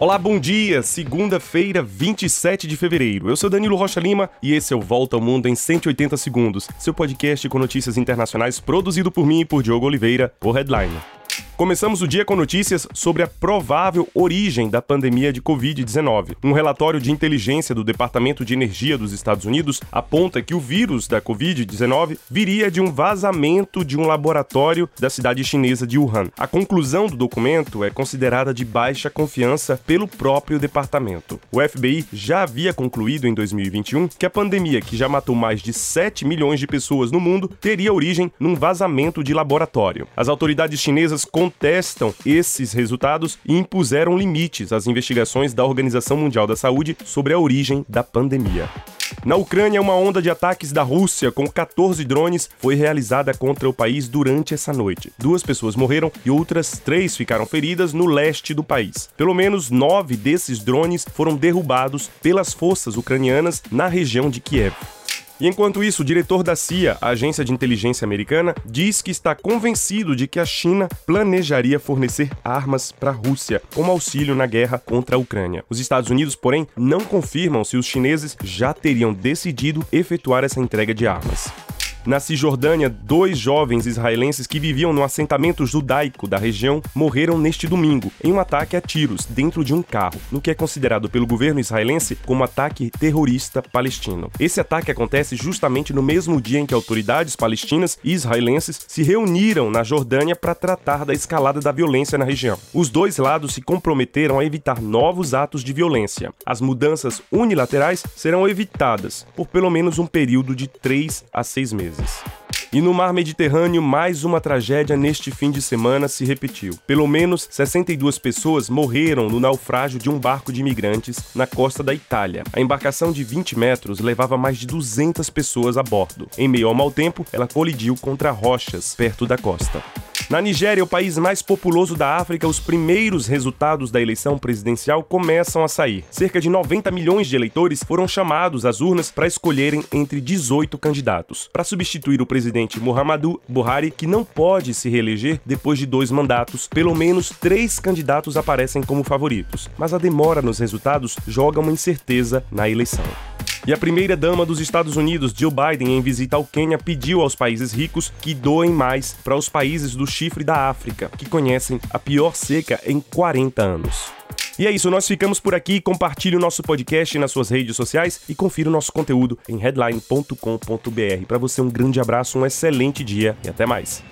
Olá, bom dia! Segunda-feira, 27 de fevereiro. Eu sou Danilo Rocha Lima e esse é o Volta ao Mundo em 180 Segundos, seu podcast com notícias internacionais produzido por mim e por Diogo Oliveira, o Headline. Começamos o dia com notícias sobre a provável origem da pandemia de Covid-19. Um relatório de inteligência do Departamento de Energia dos Estados Unidos aponta que o vírus da Covid-19 viria de um vazamento de um laboratório da cidade chinesa de Wuhan. A conclusão do documento é considerada de baixa confiança pelo próprio departamento. O FBI já havia concluído em 2021 que a pandemia, que já matou mais de 7 milhões de pessoas no mundo, teria origem num vazamento de laboratório. As autoridades chinesas contestam esses resultados e impuseram limites às investigações da Organização Mundial da Saúde sobre a origem da pandemia. Na Ucrânia, uma onda de ataques da Rússia com 14 drones foi realizada contra o país durante essa noite. Duas pessoas morreram e outras três ficaram feridas no leste do país. Pelo menos nove desses drones foram derrubados pelas forças ucranianas na região de Kiev. E enquanto isso, o diretor da CIA, a agência de inteligência americana, diz que está convencido de que a China planejaria fornecer armas para a Rússia como auxílio na guerra contra a Ucrânia. Os Estados Unidos, porém, não confirmam se os chineses já teriam decidido efetuar essa entrega de armas. Na Cisjordânia, dois jovens israelenses que viviam no assentamento judaico da região morreram neste domingo em um ataque a tiros dentro de um carro, no que é considerado pelo governo israelense como ataque terrorista palestino. Esse ataque acontece justamente no mesmo dia em que autoridades palestinas e israelenses se reuniram na Jordânia para tratar da escalada da violência na região. Os dois lados se comprometeram a evitar novos atos de violência. As mudanças unilaterais serão evitadas por pelo menos um período de três a seis meses vezes. E no mar Mediterrâneo, mais uma tragédia neste fim de semana se repetiu. Pelo menos 62 pessoas morreram no naufrágio de um barco de imigrantes na costa da Itália. A embarcação de 20 metros levava mais de 200 pessoas a bordo. Em meio ao mau tempo, ela colidiu contra rochas perto da costa. Na Nigéria, o país mais populoso da África, os primeiros resultados da eleição presidencial começam a sair. Cerca de 90 milhões de eleitores foram chamados às urnas para escolherem entre 18 candidatos, para substituir o presidente Muhammadu Buhari, que não pode se reeleger depois de dois mandatos. Pelo menos três candidatos aparecem como favoritos, mas a demora nos resultados joga uma incerteza na eleição. E a primeira-dama dos Estados Unidos, Jill Biden, em visita ao Quênia, pediu aos países ricos que doem mais para os países do chifre da África, que conhecem a pior seca em 40 anos. E é isso, nós ficamos por aqui. Compartilhe o nosso podcast nas suas redes sociais e confira o nosso conteúdo em headline.com.br. Para você, um grande abraço, um excelente dia e até mais.